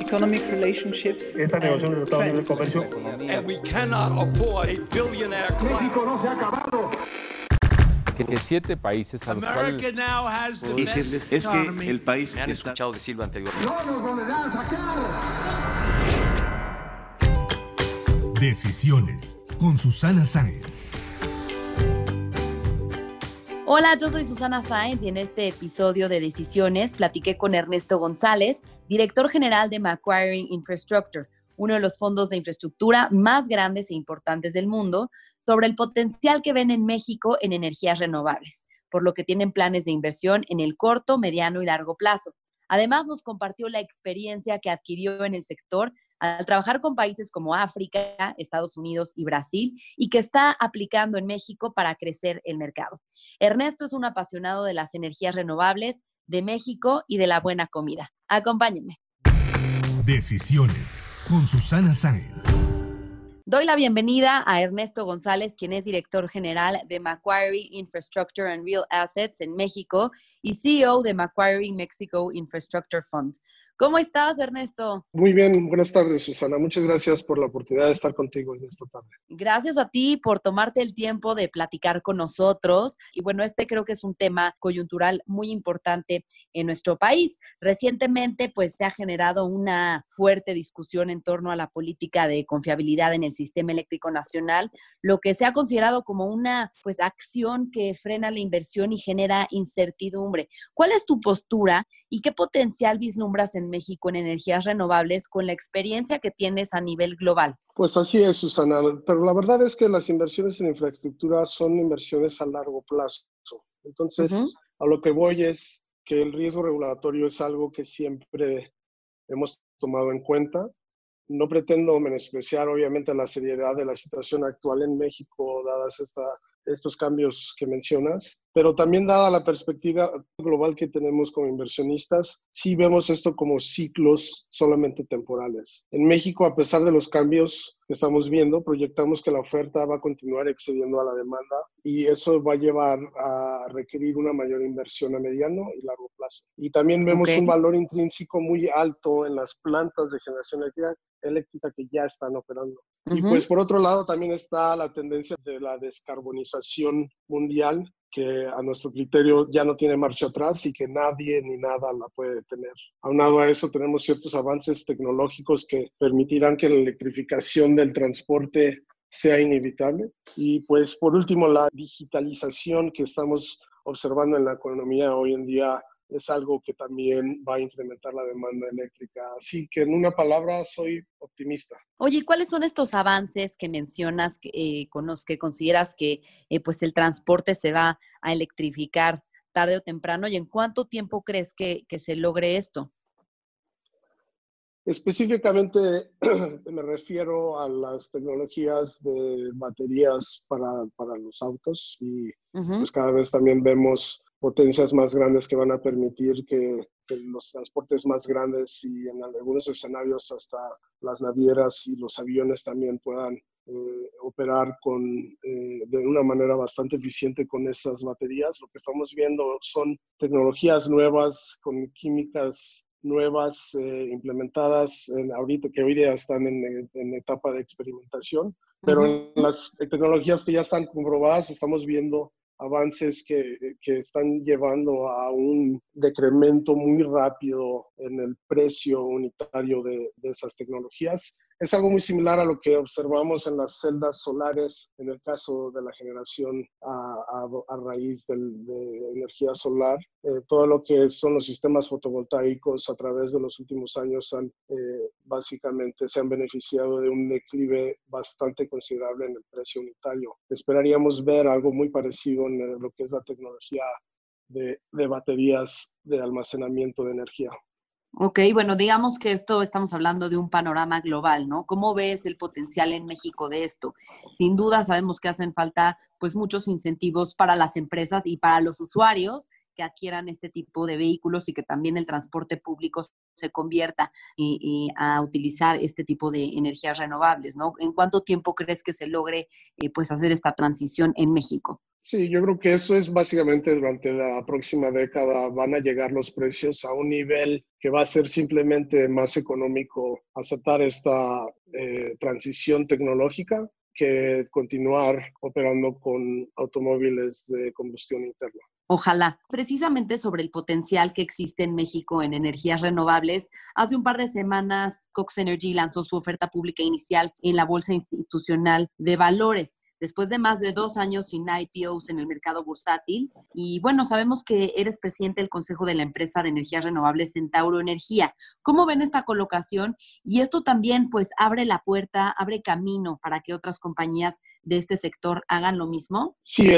economic relationships. Esta negociación de tratado de comercio. And we cannot afford a billionaire class. no se ha acabado. que siete países a los America cuales now has the decirles best es que el país Me han está escuchado decirlo anteriormente. No nos volverán a sacar. Decisiones con Susana Sáenz. Hola, yo soy Susana Sáenz y en este episodio de Decisiones platiqué con Ernesto González, director general de Macquarie Infrastructure, uno de los fondos de infraestructura más grandes e importantes del mundo, sobre el potencial que ven en México en energías renovables, por lo que tienen planes de inversión en el corto, mediano y largo plazo. Además, nos compartió la experiencia que adquirió en el sector al trabajar con países como África, Estados Unidos y Brasil y que está aplicando en México para crecer el mercado. Ernesto es un apasionado de las energías renovables, de México y de la buena comida. Acompáñenme. Decisiones con Susana Sáenz. Doy la bienvenida a Ernesto González, quien es director general de Macquarie Infrastructure and Real Assets en México y CEO de Macquarie Mexico Infrastructure Fund. ¿Cómo estás, Ernesto? Muy bien, buenas tardes, Susana. Muchas gracias por la oportunidad de estar contigo en esta tarde. Gracias a ti por tomarte el tiempo de platicar con nosotros. Y bueno, este creo que es un tema coyuntural muy importante en nuestro país. Recientemente, pues se ha generado una fuerte discusión en torno a la política de confiabilidad en el sistema eléctrico nacional, lo que se ha considerado como una pues acción que frena la inversión y genera incertidumbre. ¿Cuál es tu postura y qué potencial vislumbras en México en energías renovables con la experiencia que tienes a nivel global? Pues así es, Susana. Pero la verdad es que las inversiones en infraestructura son inversiones a largo plazo. Entonces, a lo que voy es que el riesgo regulatorio es algo que siempre hemos tomado en cuenta. No pretendo menospreciar, obviamente, la seriedad de la situación actual en México, dadas esta, estos cambios que mencionas, pero también dada la perspectiva global que tenemos como inversionistas, sí vemos esto como ciclos solamente temporales. En México, a pesar de los cambios que estamos viendo, proyectamos que la oferta va a continuar excediendo a la demanda y eso va a llevar a requerir una mayor inversión a mediano y largo plazo. Y también vemos Ok. un valor intrínseco muy alto en las plantas de generación eléctrica, eléctrica que ya están operando. Y Ujú. pues por otro lado también está la tendencia de la descarbonización mundial que a nuestro criterio ya no tiene marcha atrás y que nadie ni nada la puede detener. Aunado a eso tenemos ciertos avances tecnológicos que permitirán que la electrificación del transporte sea inevitable. Y pues por último la digitalización que estamos observando en la economía hoy en día es algo que también va a incrementar la demanda eléctrica. Así que en una palabra soy optimista. Oye, ¿y ¿cuáles son estos avances que mencionas eh, con los que consideras que eh, pues el transporte se va a electrificar tarde o temprano? ¿Y en cuánto tiempo crees que, que se logre esto? Específicamente me refiero a las tecnologías de baterías para, para los autos y pues cada vez también vemos potencias más grandes que van a permitir que, que los transportes más grandes y en algunos escenarios hasta las navieras y los aviones también puedan eh, operar con, eh, de una manera bastante eficiente con esas baterías. Lo que estamos viendo son tecnologías nuevas con químicas nuevas eh, implementadas en, ahorita que hoy día están en, en etapa de experimentación, pero en las tecnologías que ya están comprobadas estamos viendo avances que, que están llevando a un decremento muy rápido en el precio unitario de, de esas tecnologías. Es algo muy similar a lo que observamos en las celdas solares en el caso de la generación a, raíz del, de energía solar. Eh, todo lo que son los sistemas fotovoltaicos a través de los últimos años han, eh, básicamente se han beneficiado de un declive bastante considerable en el precio unitario. Esperaríamos ver algo muy parecido en lo que es la tecnología de baterías de almacenamiento de energía. Ok, bueno, digamos que esto estamos hablando de un panorama global, ¿no? ¿Cómo ves el potencial en México de esto? Sin duda sabemos que hacen falta pues muchos incentivos para las empresas y para los usuarios que adquieran este tipo de vehículos y que también el transporte público se convierta y, a utilizar este tipo de energías renovables, ¿no? ¿En cuánto tiempo crees que se logre eh, pues hacer esta transición en México? Sí, yo creo que eso es básicamente durante la próxima década van a llegar los precios a un nivel que va a ser simplemente más económico aceptar esta eh, transición tecnológica que continuar operando con automóviles de combustión interna. Ojalá. Precisamente sobre el potencial que existe en México en energías renovables, hace un par de semanas Cox Energy lanzó su oferta pública inicial en la Bolsa Institucional de Valores después de más de dos años sin IPOs en el mercado bursátil. Y bueno, sabemos que eres presidente del Consejo de la empresa de energías renovables Centauro Energía. ¿Cómo ven esta colocación? Y esto también pues abre la puerta, abre camino para que otras compañías de este sector hagan lo mismo. Sí,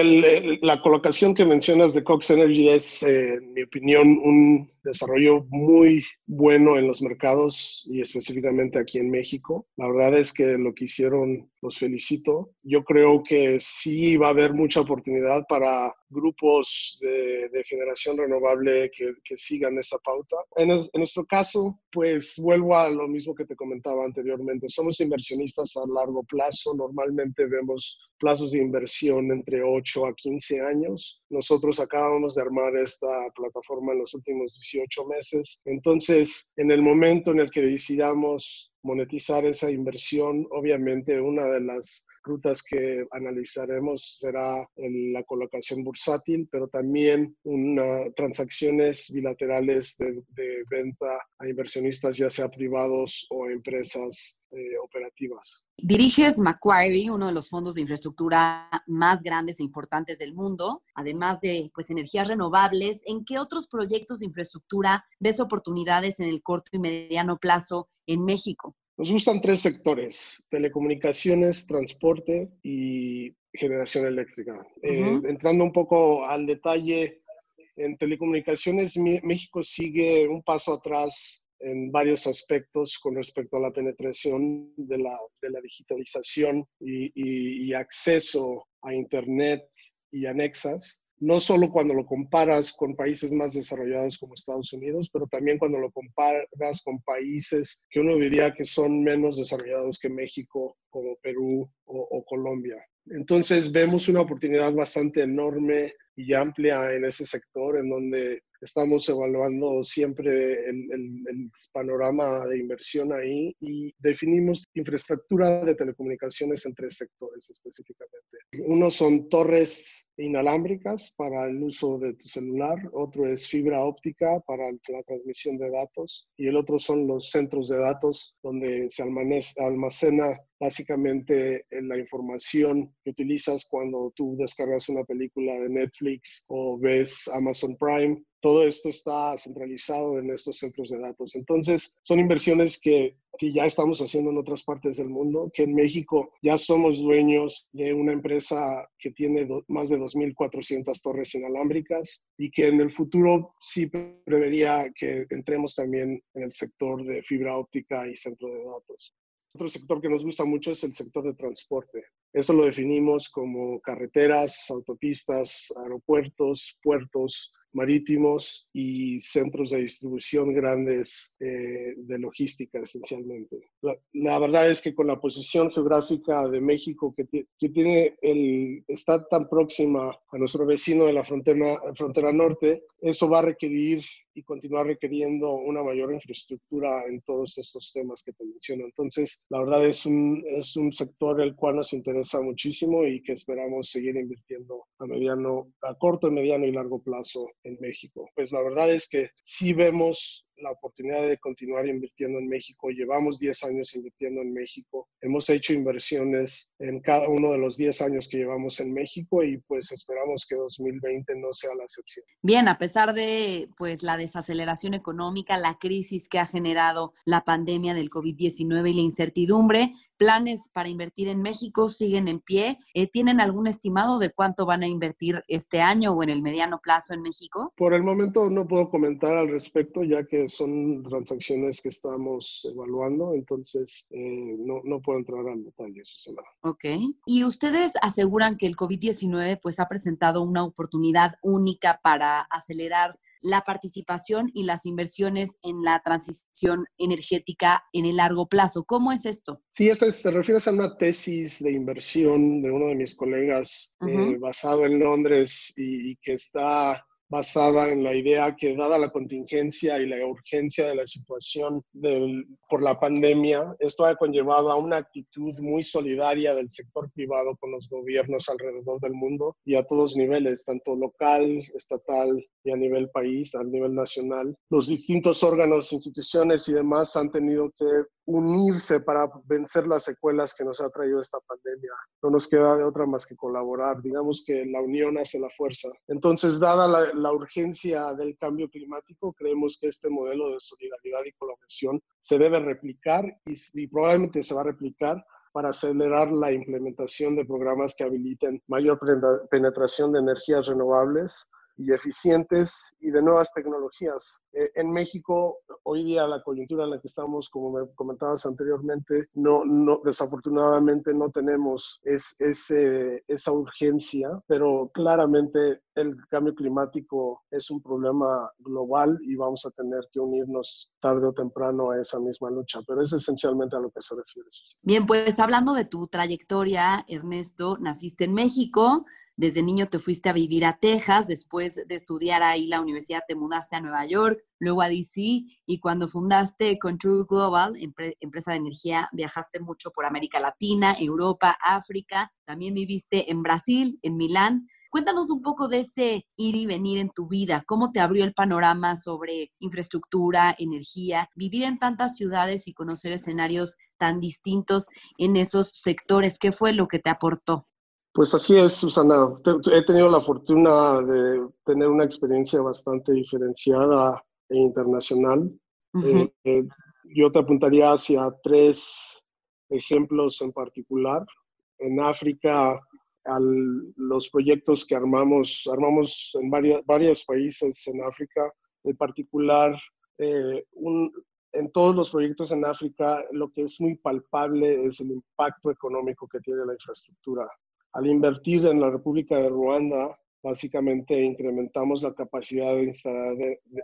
la colocación que mencionas de Cox Energy es, eh, en mi opinión, un desarrollo muy bueno en los mercados y específicamente aquí en México. La verdad es que lo que hicieron los felicito. Yo creo que sí va a haber mucha oportunidad para grupos de, generación renovable que, sigan esa pauta. En, en, nuestro caso, pues vuelvo a lo mismo que te comentaba anteriormente. Somos inversionistas a largo plazo. Normalmente vemos plazos de inversión entre 8 a 15 años. Nosotros acabamos de armar esta plataforma en los últimos 18 meses. Entonces, en el momento en el que decidamos monetizar esa inversión, obviamente una de las rutas que analizaremos será la colocación bursátil, pero también una, transacciones bilaterales de, venta a inversionistas, ya sea privados o empresas eh, operativas. Diriges Macquarie, uno de los fondos de infraestructura más grandes e importantes del mundo, además de pues, energías renovables. ¿En qué otros proyectos de infraestructura ves oportunidades en el corto y mediano plazo en México? Nos gustan tres sectores, telecomunicaciones, transporte y generación eléctrica. Eh, entrando un poco al detalle, en telecomunicaciones México sigue un paso atrás en varios aspectos con respecto a la penetración de la, digitalización y, y, acceso a Internet y anexas no solo cuando lo comparas con países más desarrollados como Estados Unidos, pero también cuando lo comparas con países que uno diría que son menos desarrollados que México, como Perú o, Colombia. Entonces vemos una oportunidad bastante enorme y amplia en ese sector, en donde estamos evaluando siempre el, el, panorama de inversión ahí y definimos infraestructura de telecomunicaciones en tres sectores específicamente. Uno son torres inalámbricas para el uso de tu celular, otro es fibra óptica para la transmisión de datos y el otro son los centros de datos donde se almacena básicamente la información que utilizas cuando tú descargas una película de Netflix o ves Amazon Prime. Todo esto está centralizado en estos centros de datos. Entonces, son inversiones que que ya estamos haciendo en otras partes del mundo, que en México ya somos dueños de una empresa que tiene más de 2.400 torres inalámbricas y que en el futuro sí prevería que entremos también en el sector de fibra óptica y centro de datos. Otro sector que nos gusta mucho es el sector de transporte. Eso lo definimos como carreteras, autopistas, aeropuertos, puertos, marítimos y centros de distribución grandes eh, de logística esencialmente. La, verdad es que con la posición geográfica de México que, que, tiene el, está tan próxima a nuestro vecino de la frontera, frontera norte, eso va a requerir y continuar requiriendo una mayor infraestructura en todos estos temas que te menciono. Entonces, la verdad es un, es un sector el cual nos interesa muchísimo y que esperamos seguir invirtiendo a mediano, a corto, mediano y largo plazo en México. Pues la verdad es que sí vemos la oportunidad de continuar invirtiendo en México. Llevamos 10 años invirtiendo en México. Hemos hecho inversiones en cada uno de los 10 años que llevamos en México y pues esperamos que 2020 no sea la excepción. Bien, a pesar de pues la desaceleración económica, la crisis que ha generado la pandemia del COVID-19 y la incertidumbre, planes para invertir en México siguen en pie. Eh, ¿Tienen algún estimado de cuánto van a invertir este año o en el mediano plazo en México? Por el momento no puedo comentar al respecto, ya que son transacciones que estamos evaluando, entonces eh, no, no puedo entrar al detalle, Susana. Ok. Y ustedes aseguran que el COVID-19 pues ha presentado una oportunidad única para acelerar la participación y las inversiones en la transición energética en el largo plazo. ¿Cómo es esto? Sí, esta te refieres a una tesis de inversión de uno de mis colegas eh, basado en Londres y, y que está basada en la idea que dada la contingencia y la urgencia de la situación del, por la pandemia, esto ha conllevado a una actitud muy solidaria del sector privado con los gobiernos alrededor del mundo y a todos niveles, tanto local, estatal y a nivel país, a nivel nacional. Los distintos órganos, instituciones y demás han tenido que unirse para vencer las secuelas que nos ha traído esta pandemia. No nos queda de otra más que colaborar. Digamos que la unión hace la fuerza. Entonces, dada la, urgencia del cambio climático, creemos que este modelo de solidaridad y colaboración se debe replicar y, y probablemente se va a replicar para acelerar la implementación de programas que habiliten mayor penetración de energías renovables y eficientes y de nuevas tecnologías. Eh, en México, hoy día la coyuntura en la que estamos, como me comentabas anteriormente, no, no desafortunadamente no tenemos es, esa urgencia, pero claramente el cambio climático es un problema global y vamos a tener que unirnos tarde o temprano a esa misma lucha, pero es esencialmente a lo que se refiere. Bien, pues hablando de tu trayectoria, Ernesto, naciste en México, desde niño te fuiste a vivir a Texas, después de estudiar ahí la universidad te mudaste a Nueva York, luego a DC y cuando fundaste Control Global, empresa de energía, viajaste mucho por América Latina, Europa, África, también viviste en Brasil, en Milán. Cuéntanos un poco de ese ir y venir en tu vida, cómo te abrió el panorama sobre infraestructura, energía, vivir en tantas ciudades y conocer escenarios tan distintos en esos sectores. ¿Qué fue lo que te aportó? Pues así es, Susana. He tenido la fortuna de tener una experiencia bastante diferenciada e internacional. Eh, eh, yo te apuntaría hacia tres ejemplos en particular. En África, los proyectos que armamos, armamos en varios países en África, en particular, eh, en todos los proyectos en África, lo que es muy palpable es el impacto económico que tiene la infraestructura al invertir en la República de Ruanda, básicamente incrementamos la capacidad de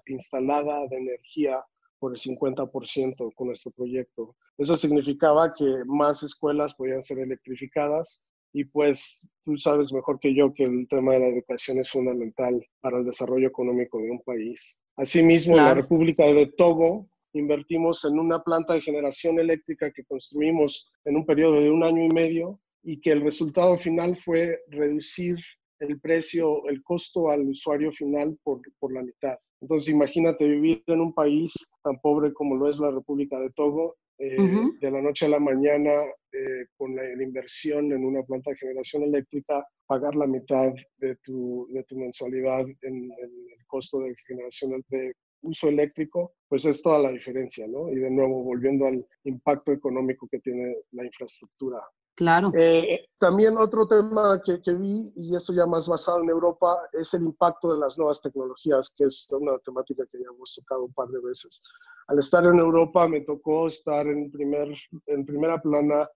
instalada de energía por el 50% con nuestro proyecto. Eso significaba que más escuelas podían ser electrificadas y pues tú sabes mejor que yo que el tema de la educación es fundamental para el desarrollo económico de un país. Asimismo, en la República de Togo invertimos en una planta de generación eléctrica que construimos en un periodo de un año y medio y que el resultado final fue reducir el precio, el costo al usuario final por, por, la mitad. Entonces, imagínate vivir en un país tan pobre como lo es la República de Togo, eh, de la noche a la mañana, eh, con la, inversión en una planta de generación eléctrica, pagar la mitad de tu, de tu mensualidad en, en, el costo de generación de uso eléctrico, pues es toda la diferencia, ¿no? Y de nuevo, volviendo al impacto económico que tiene la infraestructura Claro. Eh, también otro tema que, que, vi, y eso ya más basado en Europa, es el impacto de las nuevas tecnologías, que es una temática que ya hemos tocado un par de veces. Al estar en Europa me tocó estar en, primer, en primera plana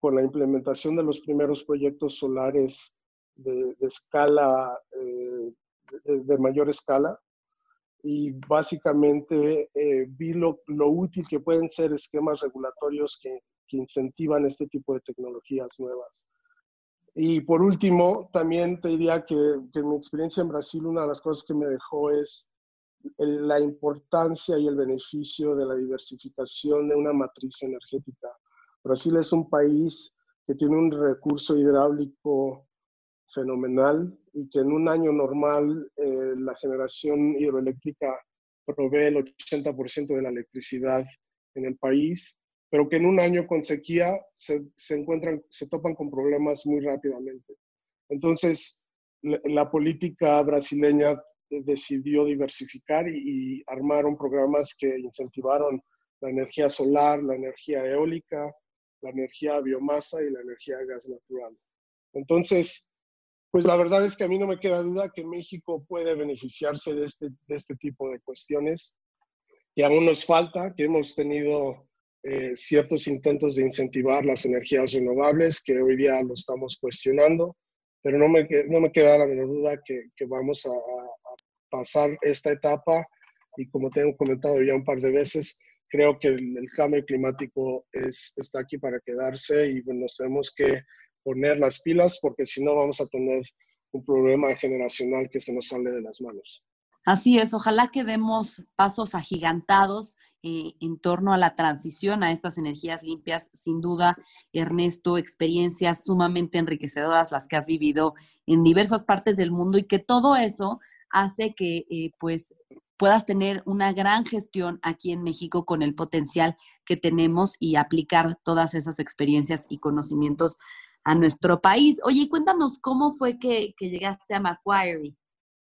con la implementación de los primeros proyectos solares de, escala, eh, de, mayor escala. Y básicamente eh, vi lo, lo útil que pueden ser esquemas regulatorios que que incentivan este tipo de tecnologías nuevas. Y por último, también te diría que, que mi experiencia en Brasil, una de las cosas que me dejó es la importancia y el beneficio de la diversificación de una matriz energética. Brasil es un país que tiene un recurso hidráulico fenomenal y que en un año normal eh, la generación hidroeléctrica provee el 80% de la electricidad en el país pero que en un año con sequía se, se encuentran, se topan con problemas muy rápidamente. Entonces, la, política brasileña decidió diversificar y, y, armaron programas que incentivaron la energía solar, la energía eólica la energía biomasa y la energía gas natural. Entonces, pues la verdad es que a mí no me queda duda que México puede beneficiarse de este, de este tipo de cuestiones y aún nos falta, que hemos tenido eh, ciertos intentos de incentivar las energías renovables, que hoy día lo estamos cuestionando, pero no me, no me queda la menor duda que, vamos a, pasar esta etapa y como tengo comentado ya un par de veces, creo que el, cambio climático es, está aquí para quedarse y bueno, nos tenemos que poner las pilas porque si no vamos a tener un problema generacional que se nos sale de las manos. Así es, ojalá que demos pasos agigantados eh, en torno a la transición a estas energías limpias. Sin duda, Ernesto, experiencias sumamente enriquecedoras las que has vivido en diversas partes del mundo y que todo eso hace que eh, pues puedas tener una gran gestión aquí en México con el potencial que tenemos y aplicar todas esas experiencias y conocimientos a nuestro país. Oye, cuéntanos cómo fue que, que llegaste a Macquarie.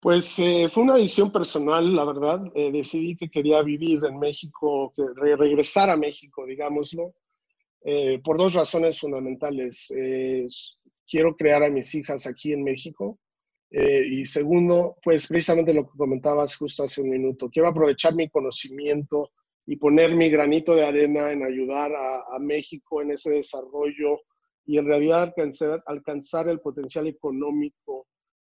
Pues eh, fue una decisión personal, la verdad. Eh, decidí que quería vivir en México, que re regresar a México, digámoslo, eh, por dos razones fundamentales. quiero crear a mis hijas aquí en México. y segundo, pues precisamente lo que comentabas justo hace un minuto. Quiero aprovechar mi conocimiento y poner mi granito de arena en ayudar a, México en ese desarrollo y en realidad alcanzar el potencial económico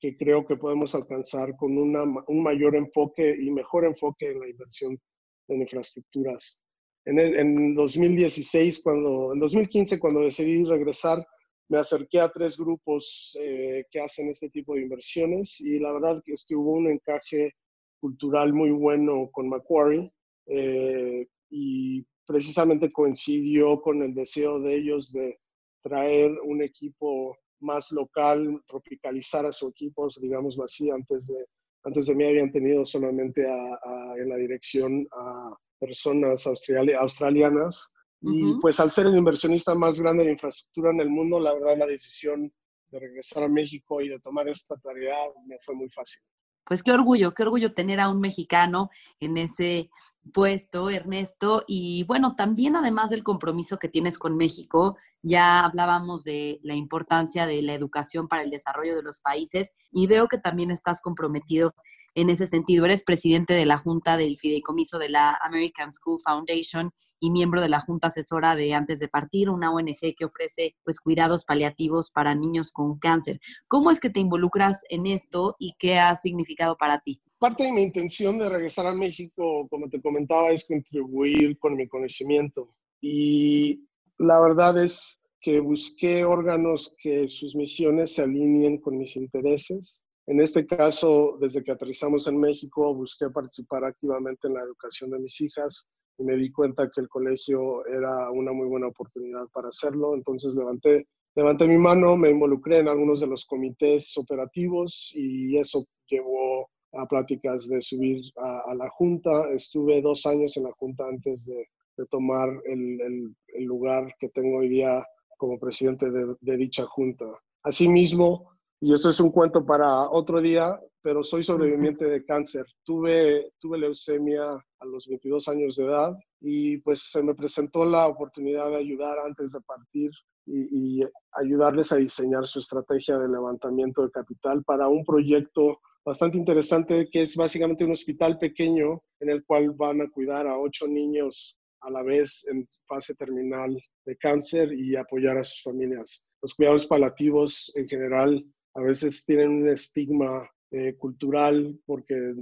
que creo que podemos alcanzar con una, un mayor enfoque y mejor enfoque en la inversión en infraestructuras. En, el, en 2016, cuando, en 2015, cuando decidí regresar, me acerqué a tres grupos eh, que hacen este tipo de inversiones y la verdad es que hubo un encaje cultural muy bueno con Macquarie eh, y precisamente coincidió con el deseo de ellos de traer un equipo más local, tropicalizar a su equipo, digámoslo así, antes de, antes de mí habían tenido solamente a, a, en la dirección a personas australi australianas. Uh -huh. Y pues al ser el inversionista más grande de infraestructura en el mundo, la verdad la decisión de regresar a México y de tomar esta tarea me fue muy fácil pues qué orgullo, qué orgullo tener a un mexicano en ese puesto, Ernesto. Y bueno, también además del compromiso que tienes con México, ya hablábamos de la importancia de la educación para el desarrollo de los países y veo que también estás comprometido en ese sentido. Eres presidente de la Junta del Fideicomiso de la American School Foundation y miembro de la Junta Asesora de Antes de Partir, una ONG que ofrece pues, cuidados paliativos para niños con cáncer. ¿Cómo es que te involucras en esto y qué ha significado para ti? Parte de mi intención de regresar a México, como te comentaba, es contribuir con mi conocimiento. Y la verdad es que busqué órganos que sus misiones se alineen con mis intereses en este caso, desde que aterrizamos en México, busqué participar activamente en la educación de mis hijas y me di cuenta que el colegio era una muy buena oportunidad para hacerlo. Entonces levanté, levanté mi mano, me involucré en algunos de los comités operativos y eso llevó a pláticas de subir a, a la Junta. Estuve dos años en la Junta antes de, de tomar el, el, el, lugar que tengo hoy día como presidente de, dicha Junta. Asimismo, y eso es un cuento para otro día, pero soy sobreviviente de cáncer. Tuve, tuve leucemia a los 22 años de edad y pues se me presentó la oportunidad de ayudar antes de partir y ayudarles a diseñar su estrategia de levantamiento de capital para un proyecto bastante interesante que es básicamente un hospital pequeño en el cual van a cuidar a ocho niños a la vez en fase terminal de cáncer y apoyar a sus familias. Los cuidados paliativos en general a veces tienen un estigma eh, cultural porque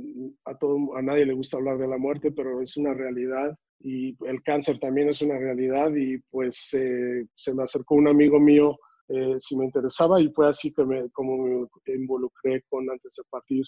a, todo, a nadie le gusta hablar de la muerte, pero es una realidad y el cáncer también es una realidad y pues eh, se me acercó un amigo mío eh, si me interesaba y fue así que me, como me involucré con antes de partir.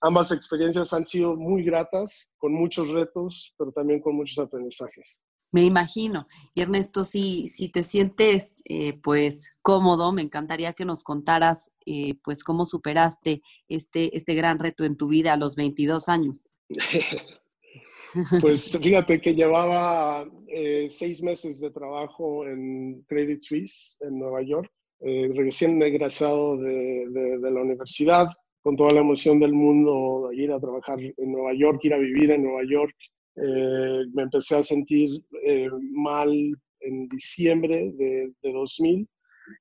Ambas experiencias han sido muy gratas, con muchos retos, pero también con muchos aprendizajes. Me imagino. Y Ernesto, si, si te sientes eh, pues cómodo, me encantaría que nos contaras eh, pues cómo superaste este, este gran reto en tu vida a los 22 años. pues fíjate que llevaba eh, seis meses de trabajo en Credit Suisse, en Nueva York, recién egresado de, de, de la universidad, con toda la emoción del mundo, ir a trabajar en Nueva York, ir a vivir en Nueva York, eh, me empecé a sentir eh, mal en diciembre de, de 2000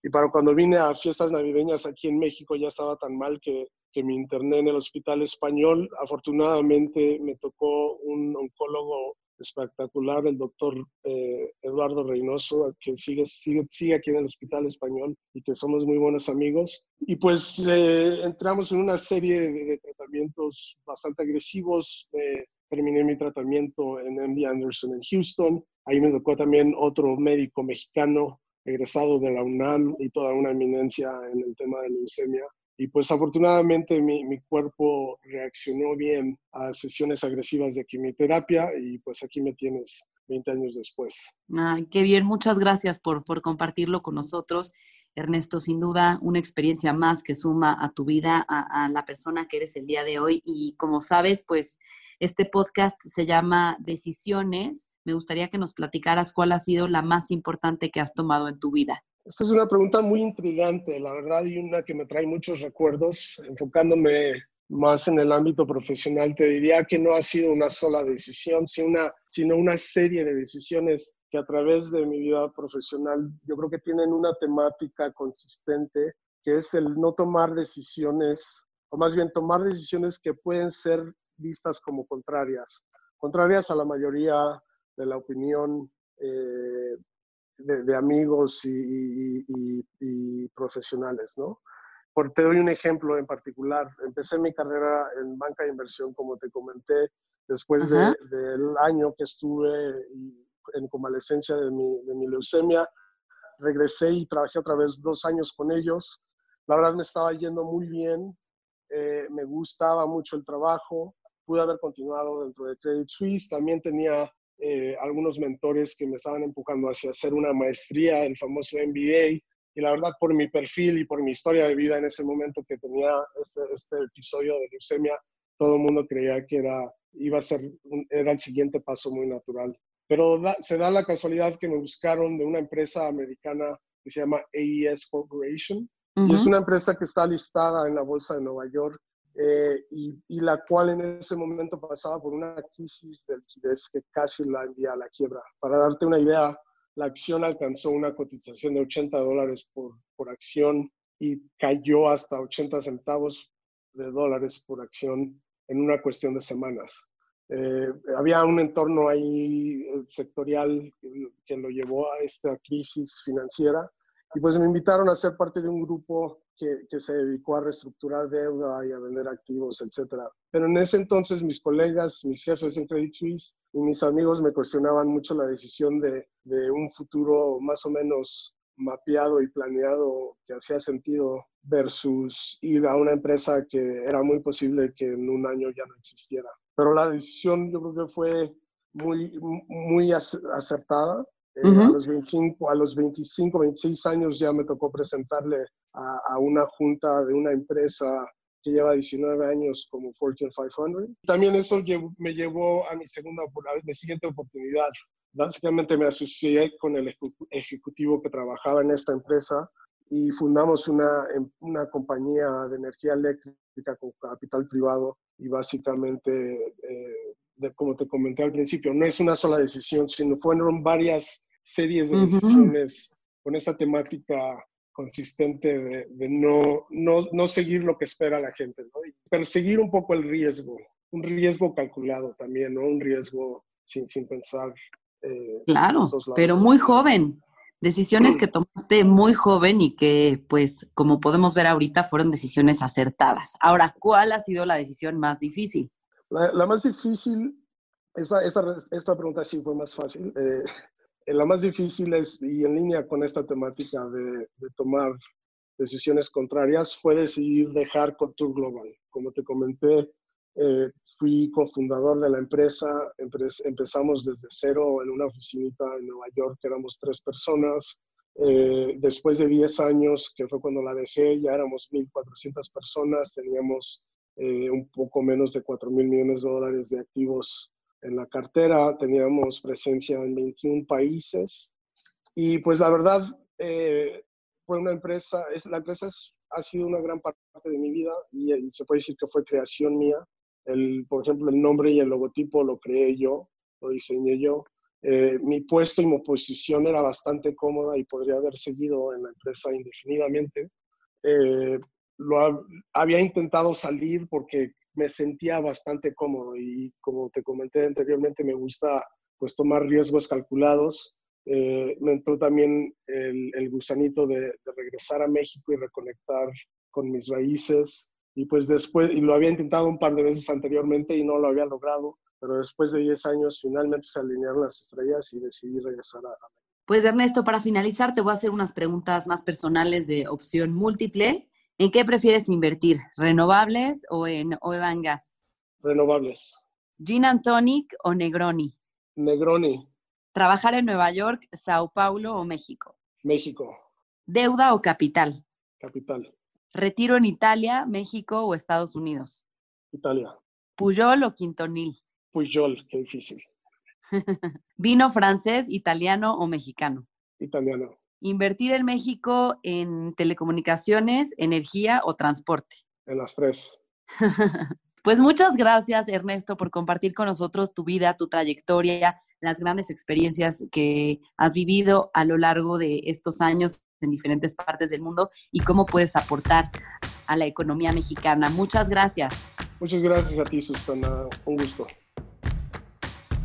y para cuando vine a fiestas navideñas aquí en México ya estaba tan mal que, que me interné en el hospital español. Afortunadamente me tocó un oncólogo espectacular, el doctor eh, Eduardo Reynoso, que sigue, sigue, sigue aquí en el Hospital Español y que somos muy buenos amigos. Y pues eh, entramos en una serie de, de tratamientos bastante agresivos. Eh, terminé mi tratamiento en MD Anderson en Houston. Ahí me tocó también otro médico mexicano egresado de la UNAM y toda una eminencia en el tema de leucemia. Y pues afortunadamente mi, mi, cuerpo reaccionó bien a sesiones agresivas de quimioterapia y pues aquí me tienes 20 años después. Ay, qué bien, muchas gracias por, por compartirlo con nosotros. Ernesto, sin duda, una experiencia más que suma a tu vida, a, a la persona que eres el día de hoy. Y como sabes, pues este podcast se llama Decisiones. Me gustaría que nos platicaras cuál ha sido la más importante que has tomado en tu vida. Esta es una pregunta muy intrigante, la verdad, y una que me trae muchos recuerdos. Enfocándome más en el ámbito profesional, te diría que no ha sido una sola decisión, sino una, sino una serie de decisiones que a través de mi vida profesional yo creo que tienen una temática consistente, que es el no tomar decisiones, o más bien tomar decisiones que pueden ser vistas como contrarias, contrarias a la mayoría de la opinión eh, de, de, amigos y, y, y, y, profesionales, ¿no? Por, te doy un ejemplo en particular. Empecé mi carrera en banca de inversión, como te comenté, después de, del año que estuve en convalescencia de mi, de mi leucemia. Regresé y trabajé otra vez dos años con ellos. La verdad me estaba yendo muy bien, eh, me gustaba mucho el trabajo, pude haber continuado dentro de Credit Suisse, también tenía eh, algunos mentores que me estaban empujando hacia hacer una maestría, el famoso MBA, y la verdad por mi perfil y por mi historia de vida en ese momento que tenía este, este episodio de leucemia, todo el mundo creía que era, iba a ser, un, era el siguiente paso muy natural. Pero da, se da la casualidad que me buscaron de una empresa americana que se llama AES Corporation, uh -huh. y es una empresa que está listada en la Bolsa de Nueva York eh, y, y, la cual en ese momento pasaba por una crisis de liquidez que casi la envía a la quiebra. Para darte una idea, la acción alcanzó una cotización de 80 dólares por, por acción y cayó hasta 80 centavos de dólares por acción en una cuestión de semanas. Eh, había un entorno ahí eh, sectorial que, que lo llevó a esta crisis financiera y pues me invitaron a ser parte de un grupo que, que, se dedicó a reestructurar deuda y a vender activos, etc. Pero en ese entonces mis colegas, mis jefes en Credit Suisse y mis amigos me cuestionaban mucho la decisión de, de un futuro más o menos mapeado y planeado que hacía sentido versus ir a una empresa que era muy posible que en un año ya no existiera. Pero la decisión yo creo que fue muy, muy acertada. Uh -huh. eh, a, los 25, a los 25, 26 años ya me tocó presentarle a, a, una junta de una empresa que lleva 19 años como Fortune 500. También eso llevo, me llevó a mi segunda, a mi siguiente oportunidad. Básicamente me asocié con el ejecutivo que trabajaba en esta empresa y fundamos una, em, una compañía de energía eléctrica con capital privado y básicamente, eh, de, como te comenté al principio, no es una sola decisión, sino fueron varias series de decisiones uh -huh. con esta temática consistente de, de no, no, no, seguir lo que espera la gente, ¿no? Y perseguir un poco el riesgo, un riesgo calculado también, ¿no? Un riesgo sin, sin pensar. Eh, claro, pero muy joven. Decisiones que tomaste muy joven y que, pues, como podemos ver ahorita, fueron decisiones acertadas. Ahora, ¿cuál ha sido la decisión más difícil? La, la más difícil, esta, esta, esta, pregunta sí fue más fácil. Eh, la más difícil es, y en línea con esta temática de, tomar decisiones contrarias, fue decidir dejar Contour Global. Como te comenté, eh, fui cofundador de la empresa, empezamos desde cero en una oficinita en Nueva York, éramos tres personas. Eh, después de 10 años, que fue cuando la dejé, ya éramos 1.400 personas, teníamos eh, un poco menos de 4 mil millones de dólares de activos en la cartera, teníamos presencia en 21 países y pues la verdad eh, fue una empresa, es, la empresa es, ha sido una gran parte de mi vida y, y, se puede decir que fue creación mía. El, por ejemplo, el nombre y el logotipo lo creé yo, lo diseñé yo. eh, mi puesto y mi posición era bastante cómoda y podría haber seguido en la empresa indefinidamente. Eh, lo había intentado salir porque me sentía bastante cómodo y como te comenté anteriormente, me gusta pues tomar riesgos calculados. Eh, me entró también el, gusanito de, de, regresar a México y reconectar con mis raíces. Y pues después, y lo había intentado un par de veces anteriormente y no lo había logrado pero después de 10 años finalmente se alinearon las estrellas y decidí regresar a, México. Pues Ernesto, para finalizar te voy a hacer unas preguntas más personales de opción múltiple. ¿En qué prefieres invertir? ¿Renovables o en oil and gas? Renovables. ¿Gin and tonic o Negroni? Negroni. ¿Trabajar en Nueva York, Sao Paulo o México? México. ¿Deuda o capital? Capital. ¿Retiro en Italia, México o Estados Unidos? Italia. ¿Puyol o Quintonil? Puyol, qué difícil. ¿Vino francés, italiano o mexicano? Italiano. ¿Invertir en México en telecomunicaciones, energía o transporte? En las tres. pues muchas gracias, Ernesto, por compartir con nosotros tu vida, tu trayectoria, las grandes experiencias que has vivido a lo largo de estos años en diferentes partes del mundo y cómo puedes aportar a la economía mexicana. Muchas gracias. Muchas gracias a ti, Susana. Un gusto.